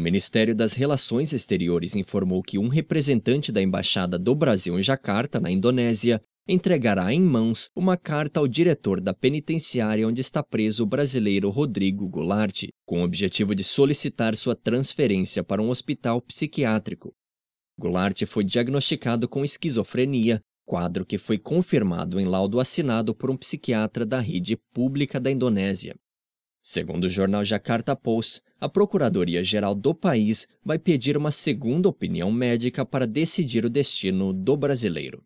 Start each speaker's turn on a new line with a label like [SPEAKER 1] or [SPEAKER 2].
[SPEAKER 1] Ministério das Relações Exteriores informou que um representante da Embaixada do Brasil em Jacarta, na Indonésia, entregará em mãos uma carta ao diretor da penitenciária onde está preso o brasileiro Rodrigo Goulart, com o objetivo de solicitar sua transferência para um hospital psiquiátrico. Goulart foi diagnosticado com esquizofrenia, quadro que foi confirmado em laudo assinado por um psiquiatra da rede pública da Indonésia. Segundo o jornal Jakarta Post, a Procuradoria-Geral do país vai pedir uma segunda opinião médica para decidir o destino do brasileiro.